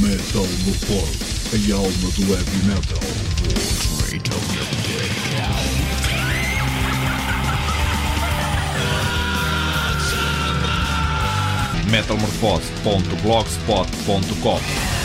Metal no Pod, a alma do heavy metal. metalmorfose.blogspot.com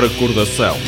Recordação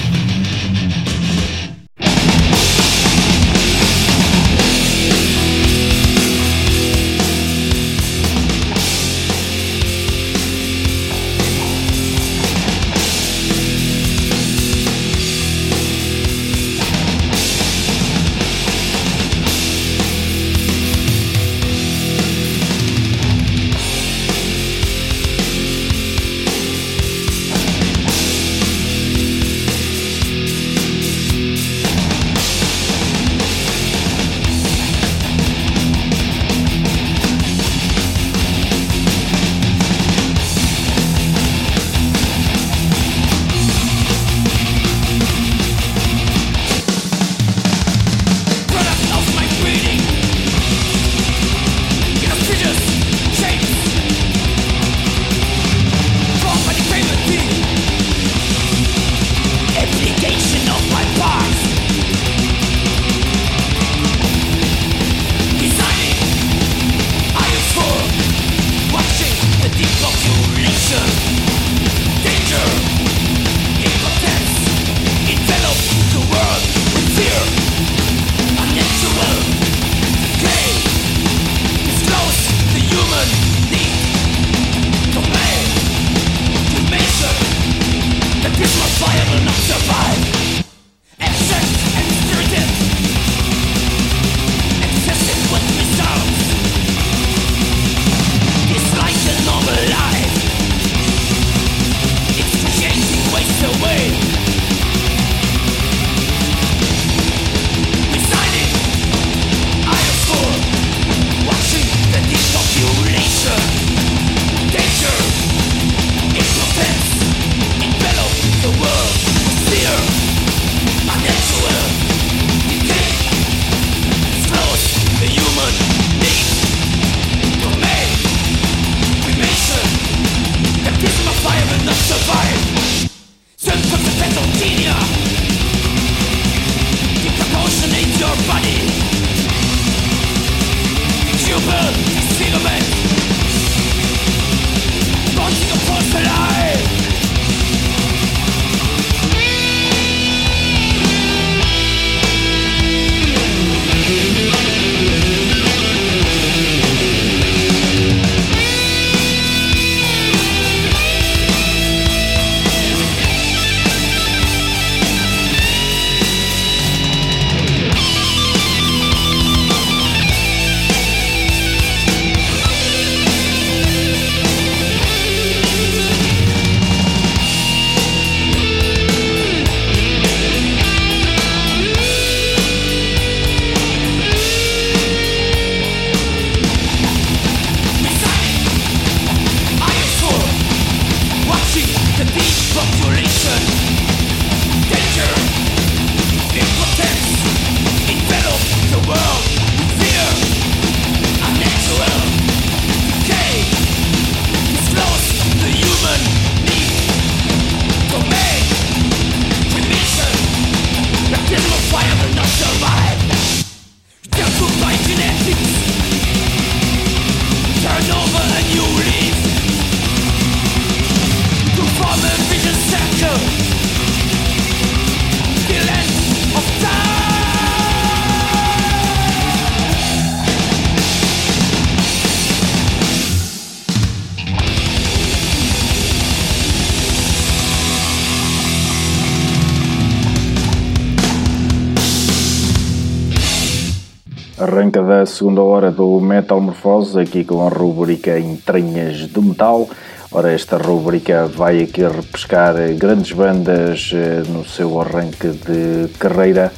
arranca da segunda hora do Metal Morfose, aqui com a rubrica Entranhas do Metal. Ora, esta rubrica vai aqui repescar grandes bandas eh, no seu arranque de carreira.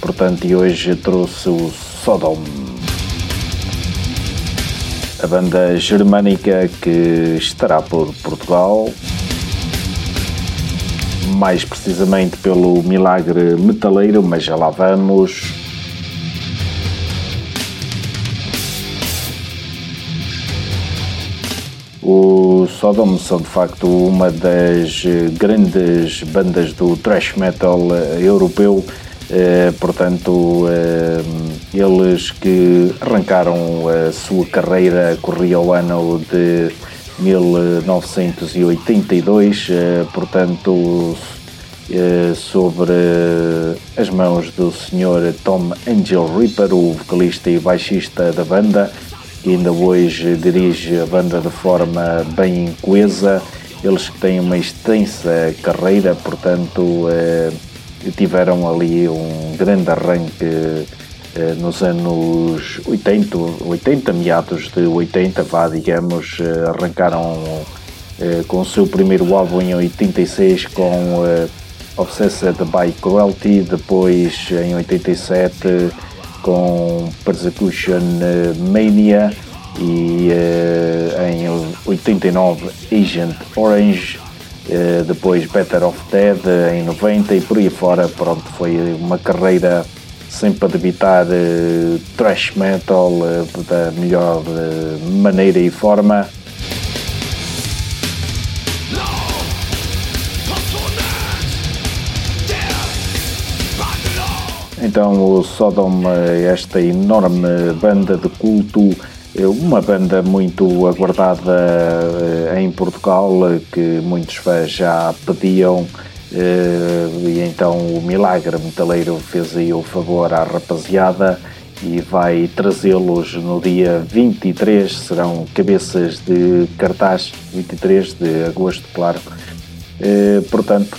Portanto, e hoje trouxe o Sodom. A banda germânica que estará por Portugal mais precisamente pelo milagre metaleiro, mas já lá vamos. O Sodom são de facto uma das grandes bandas do thrash metal europeu, eh, portanto, eh, Eles que arrancaram a sua carreira, corria o ano de 1982, portanto, sobre as mãos do Sr. Tom Angel Ripper, o vocalista e baixista da banda, que ainda hoje dirige a banda de forma bem coesa. Eles que têm uma extensa carreira, portanto, tiveram ali um grande arranque eh, nos anos 80, 80, meados de 80, vá, digamos, eh, arrancaram eh, com o seu primeiro álbum em 86 com Obsessed by Cruelty, depois em 87 com Persecution Mania e em 89 Agent Orange eh, depois Better of Dead em 90 e por aí fora, pronto, foi uma carreira sempre a debitar uh, thrash metal uh, da melhor maneira e forma. Então o Sodom, esta enorme banda de culto uma banda muito aguardada em Portugal, que muitos fãs já pediam, e então o Milagre Metaleiro fez aí o favor à rapaziada e vai trazê-los no dia 23, serão cabeças de cartaz, 23 de agosto, claro. Eh, portanto,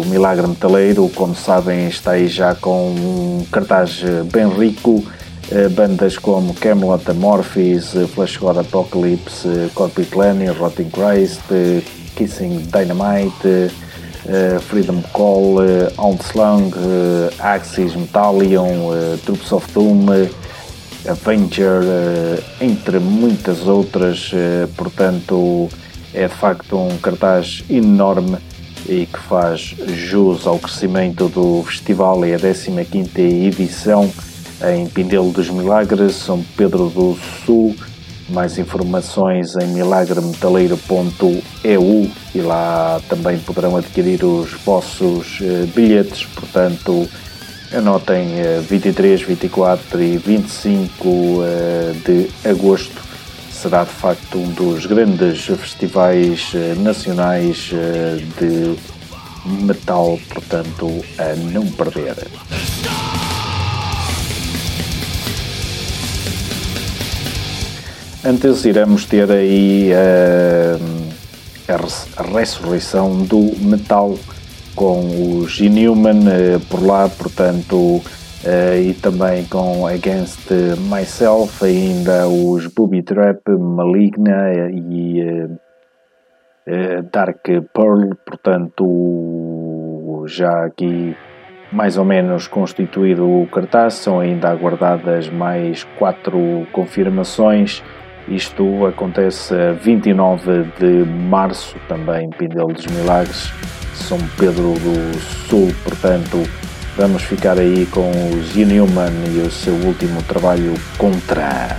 o Milagre Metaleiro, como sabem, está aí já com um cartaz bem rico eh, bandas como Camelot Amorphis, eh, Flash God Apocalypse, eh, Corpus Clan, Rotting Christ, Kissing Dynamite, Freedom Call, Onslung, Axis Metallion, Troops of Doom, Avenger, entre muitas outras, portanto é de facto um cartaz enorme e que faz jus ao crescimento do festival, é a 15ª edição em Pindelo dos Milagres, São Pedro do Sul. Mais informações em milagremetaleiro.eu e lá também poderão adquirir os vossos eh, bilhetes. Portanto, anotem 23, eh, 24 e 25 eh, de agosto. Será de facto um dos grandes festivais nacionais de metal, portanto, a não perder. Antes iremos ter aí uh, a, ressurreição do metal com os Inhuman uh, por lá, portanto, uh, e também com Against Myself, ainda os Booby Trap, Maligna e Dark Pearl, portanto, já aqui mais ou menos constituído o cartaz, são ainda aguardadas mais quatro confirmações isto acontece a 29 de março, também Pindel dos Milagres, São Pedro do Sul, portanto, vamos ficar aí com os Inhuman e o seu último trabalho Contra.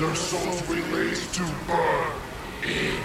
Their souls released to burn. in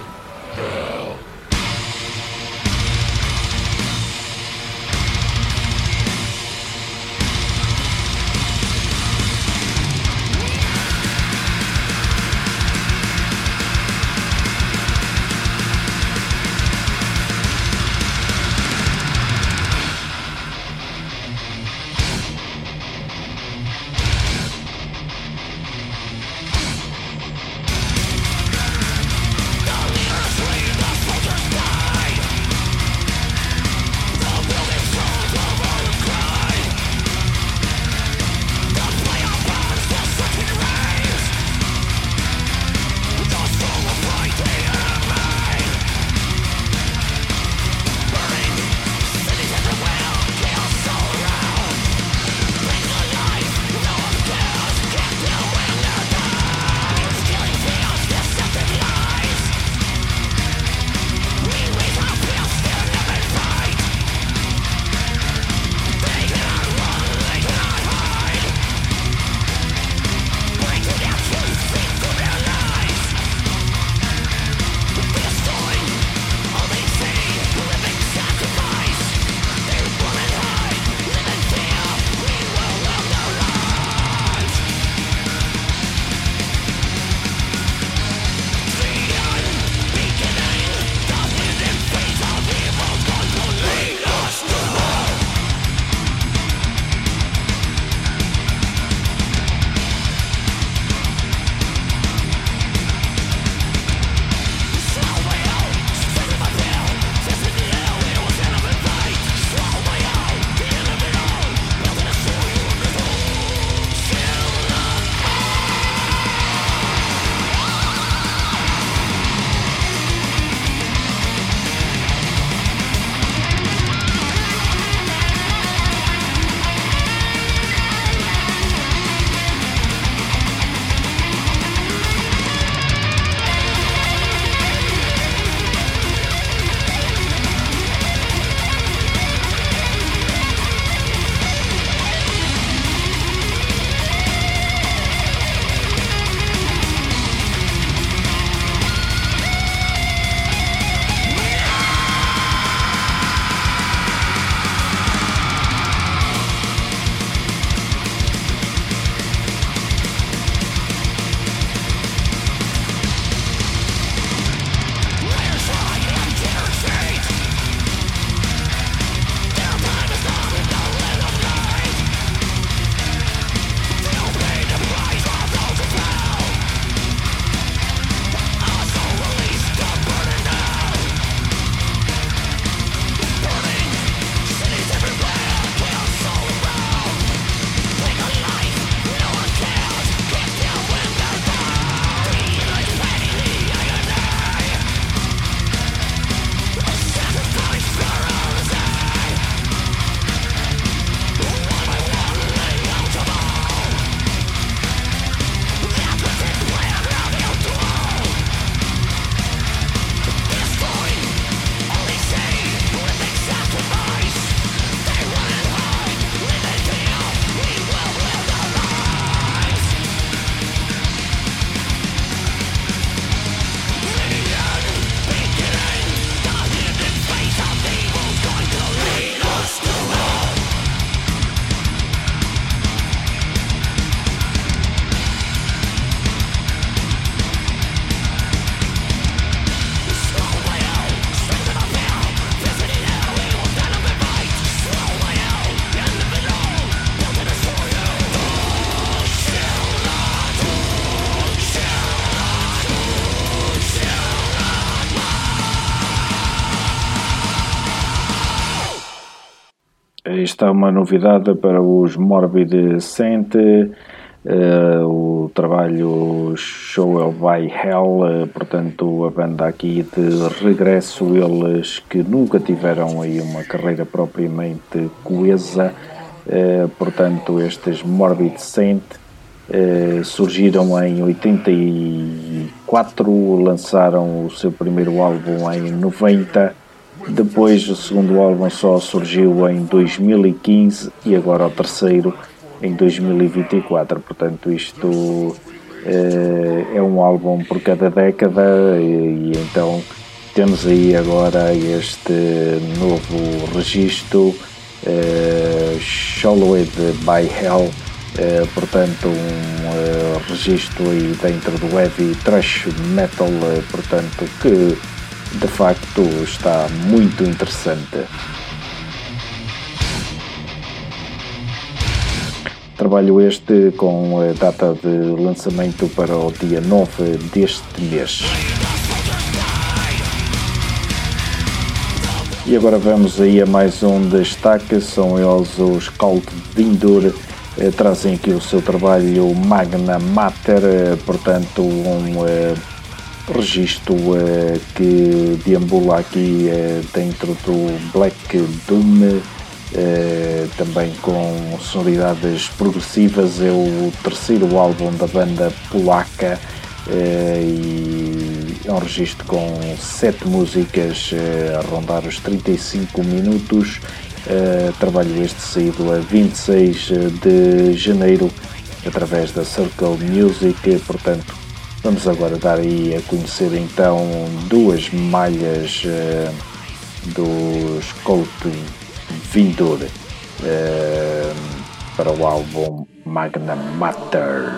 Esta é uma novidade para os Morbid Saint, uh, o trabalho Show by Hell, portanto a banda aqui de regresso, eles que nunca tiveram aí uma carreira propriamente coesa, portanto estes Morbid Saint surgiram em 84, lançaram o seu primeiro álbum em 90 depois o segundo álbum só surgiu em 2015 e agora o terceiro em 2024. Portanto, isto é, é um álbum por cada década e, e, então temos aí agora este novo registro é, Shallowed by Hell. É, portanto, um registro aí dentro do heavy thrash metal, portanto, que de facto está muito interessante. Trabalho este com a data de lançamento para o dia 9 deste mês. E agora vamos aí a mais um destaque, são eles os Cult Vindur, eh, trazem aqui o seu trabalho Magna Mater, eh, portanto um eh, registro uh, que deambula aqui uh, dentro do Black Doom, uh, também com sonoridades progressivas. É o terceiro álbum da banda polaca e é um registro com sete músicas a rondar os 35 minutos. trabalho este saído a 26 de janeiro através da Circle Music, portanto Vamos agora dar aí a conhecer então duas malhas uh, dos Colt Vindur uh, para o álbum Magna Mater.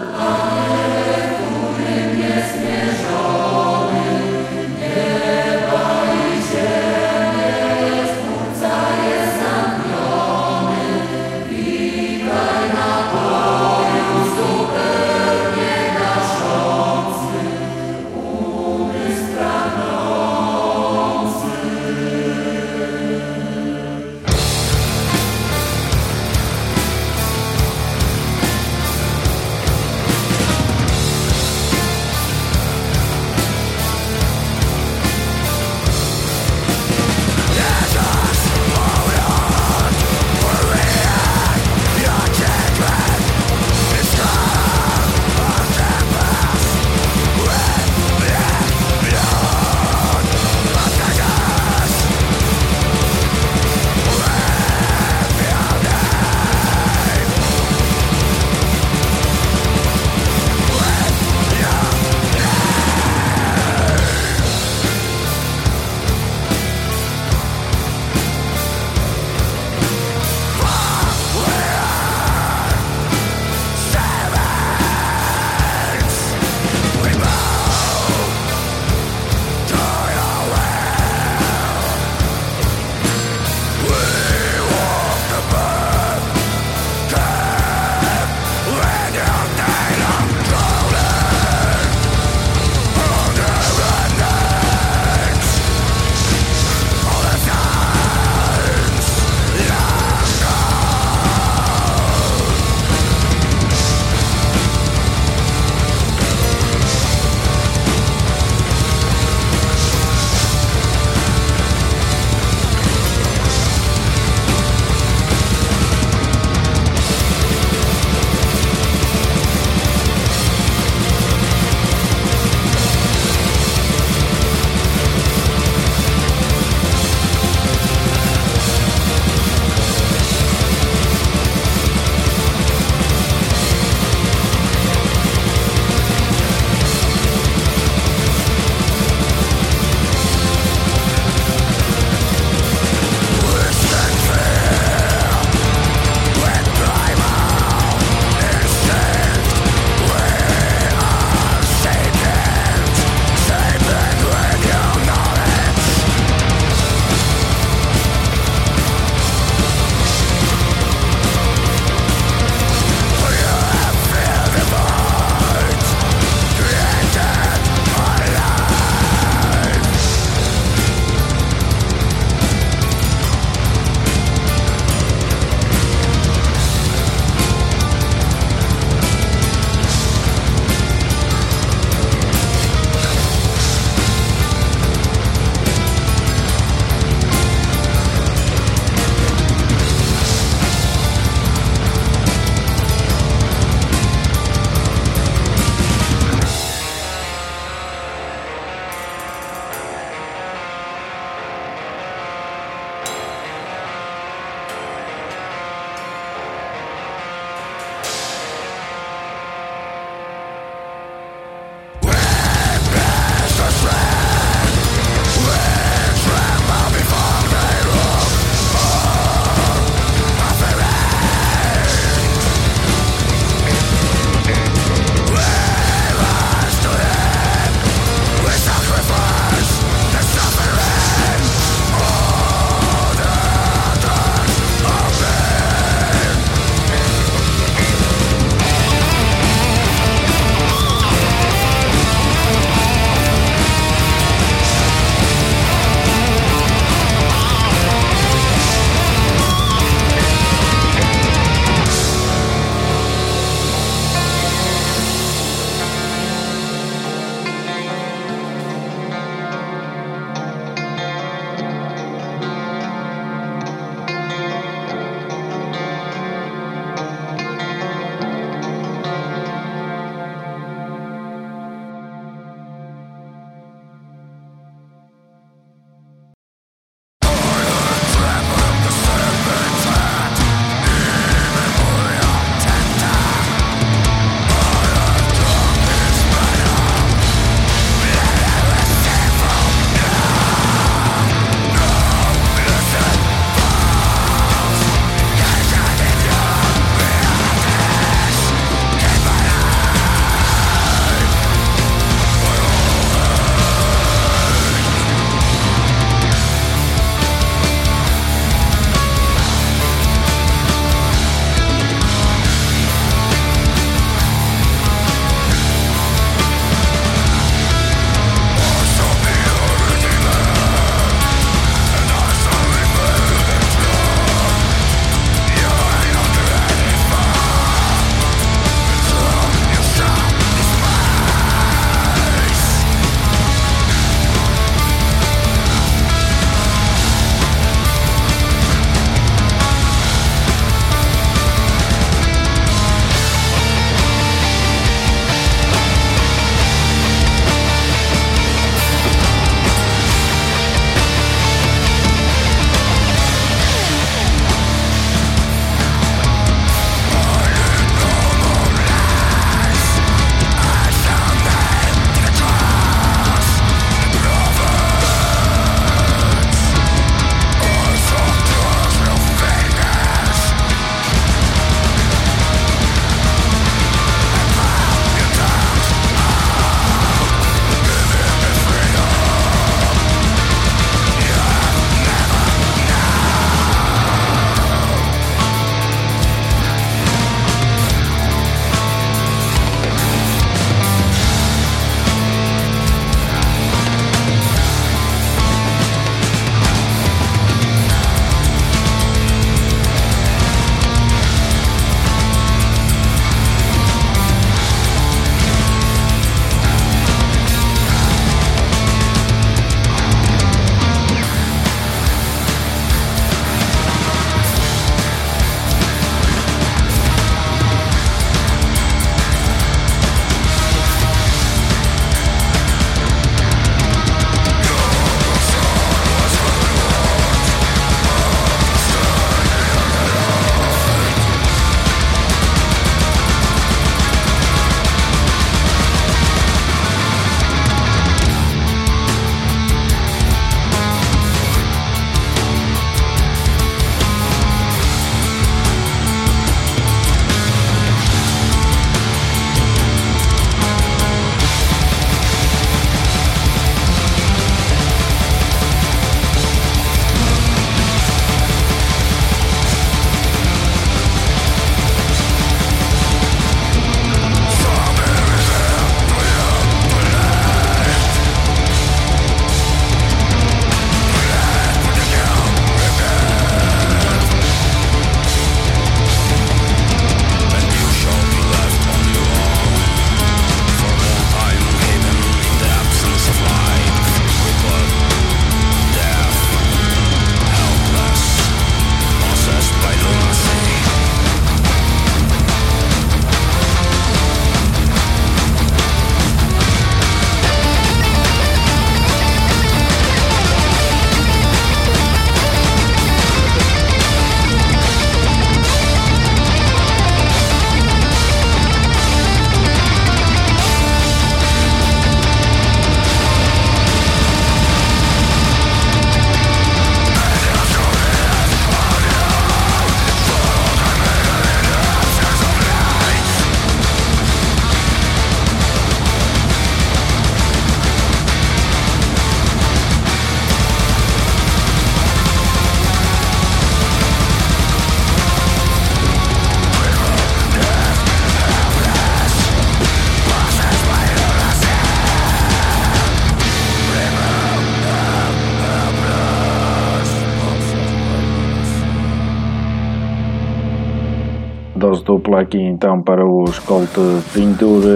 Aqui então para os Colt Vinture,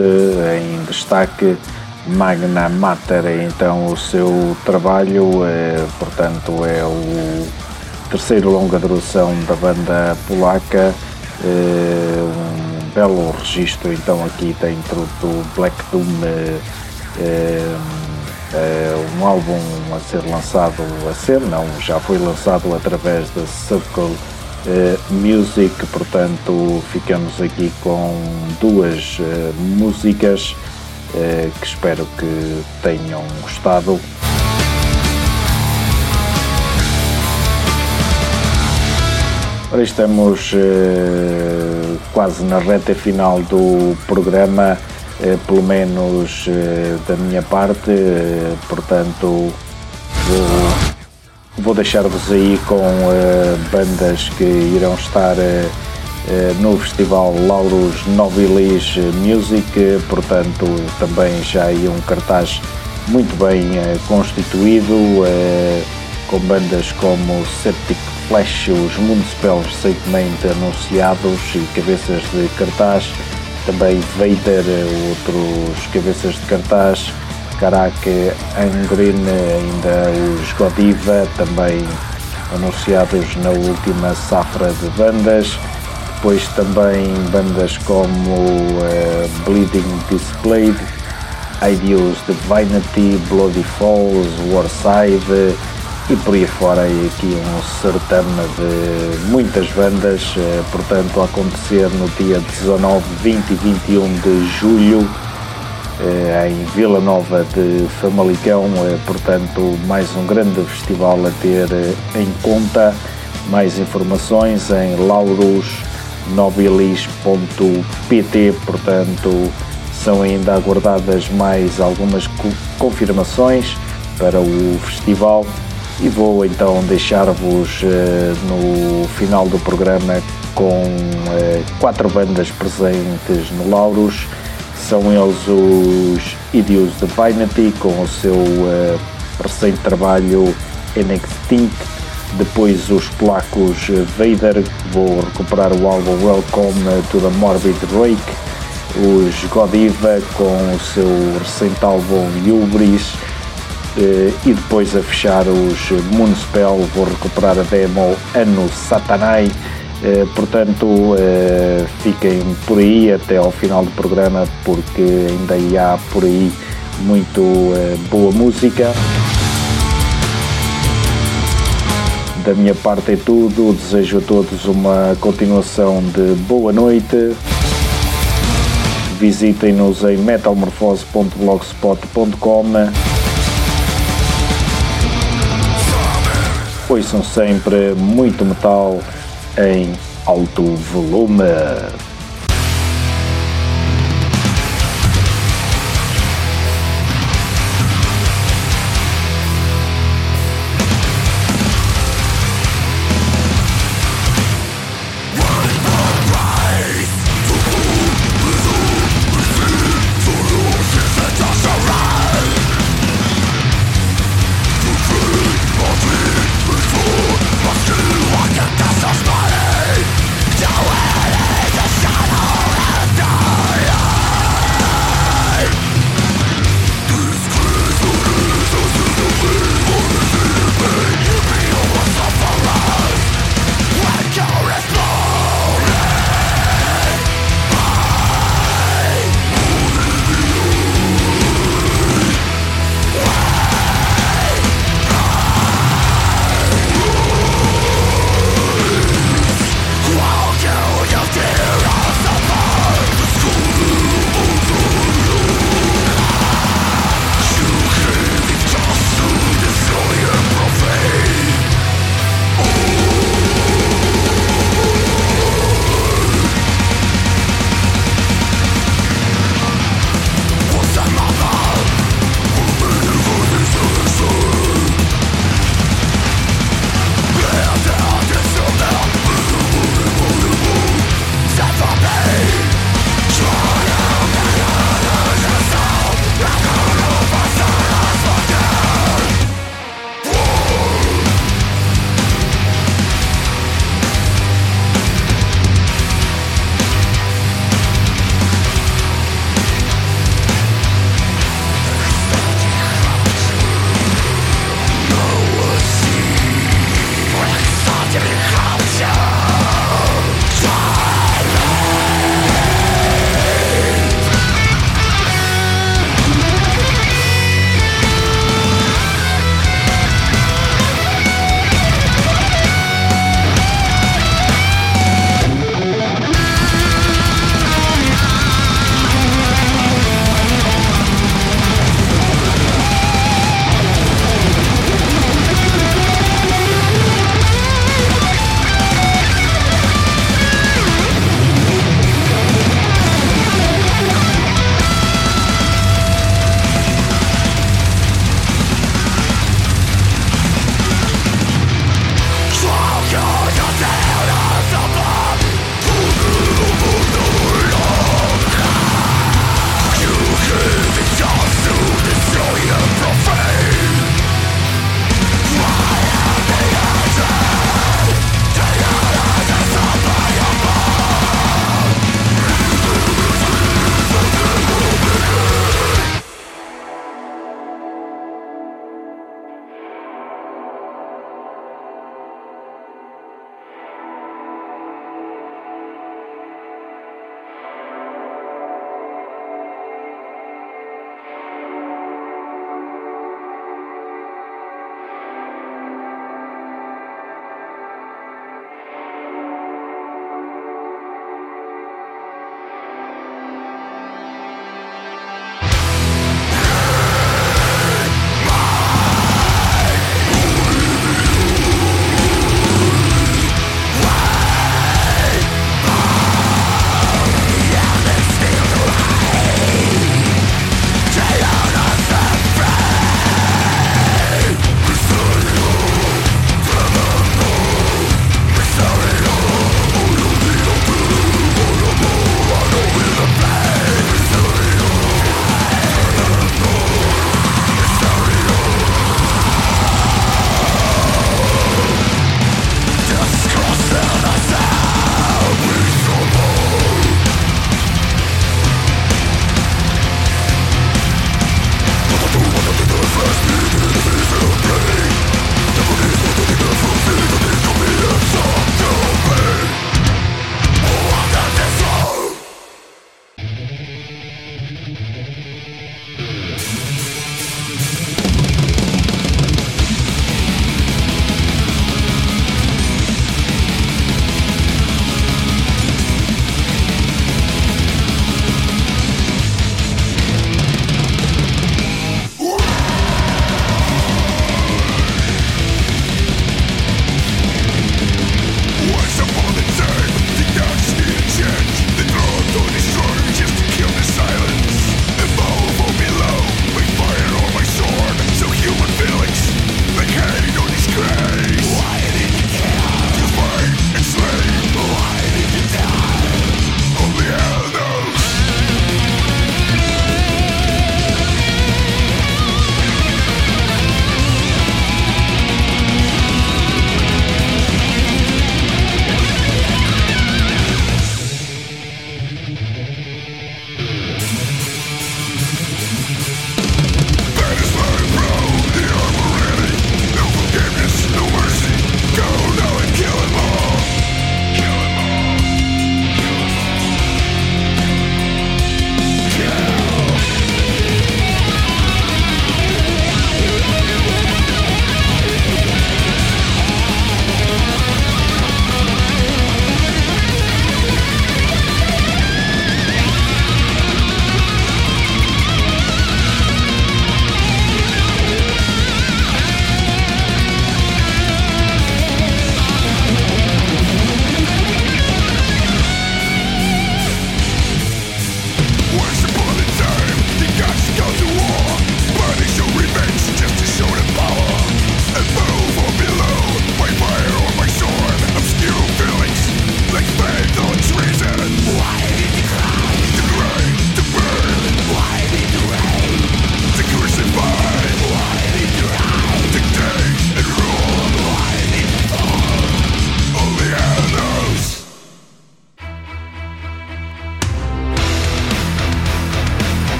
em destaque Magna Mater, então o seu trabalho, é, portanto é o terceiro longa duração da banda polaca, é, um belo registro então aqui dentro do Black Doom, é, é um álbum a ser lançado, a ser não, já foi lançado através da Circle Uh, music, portanto ficamos aqui com duas uh, músicas uh, que espero que tenham gostado. Ora, estamos quase na reta final do programa, pelo menos da minha parte, portanto vou Vou deixar-vos aí com uh, bandas que irão estar uh, no Festival Lauros Nobilis Music, portanto também já aí um cartaz muito bem constituído, com bandas como Septic Flash, os Municipal recentemente anunciados e cabeças de cartaz, também Vader, outros cabeças de cartaz, Caraca, Angrin, ainda os Godiva, também anunciados na última safra de bandas. Depois também bandas como uh, Bleeding Displayed, Ideals Divinity, Bloody Falls, Warside e por aí fora e aqui um certame de muitas bandas, uh, portanto a acontecer no dia 19, 20 e 21 de julho eh, em Vila Nova de Famalicão, eh, portanto, mais um grande festival a ter eh, em conta. Mais informações em laurosnobilis.pt, portanto, são ainda aguardadas mais algumas confirmações para o festival e vou então deixar-vos no final do programa com quatro bandas presentes no Lauros são eles os Idios Divinity com o seu uh, recente trabalho Extinct, depois os polacos Vader, vou recuperar o álbum Welcome to the Morbid Rake, os Godiva com o seu recente álbum Hubris, uh, e depois a fechar os Moonspell, vou recuperar a demo Ano Satanai, eh, portanto, eh, fiquem por aí até ao final do programa, porque ainda há por aí muito eh, boa música. Da minha parte é tudo, desejo a todos uma continuação de boa noite. Visitem-nos em metalmorfose.blogspot.com. Ouçam sempre muito metal em alto volume.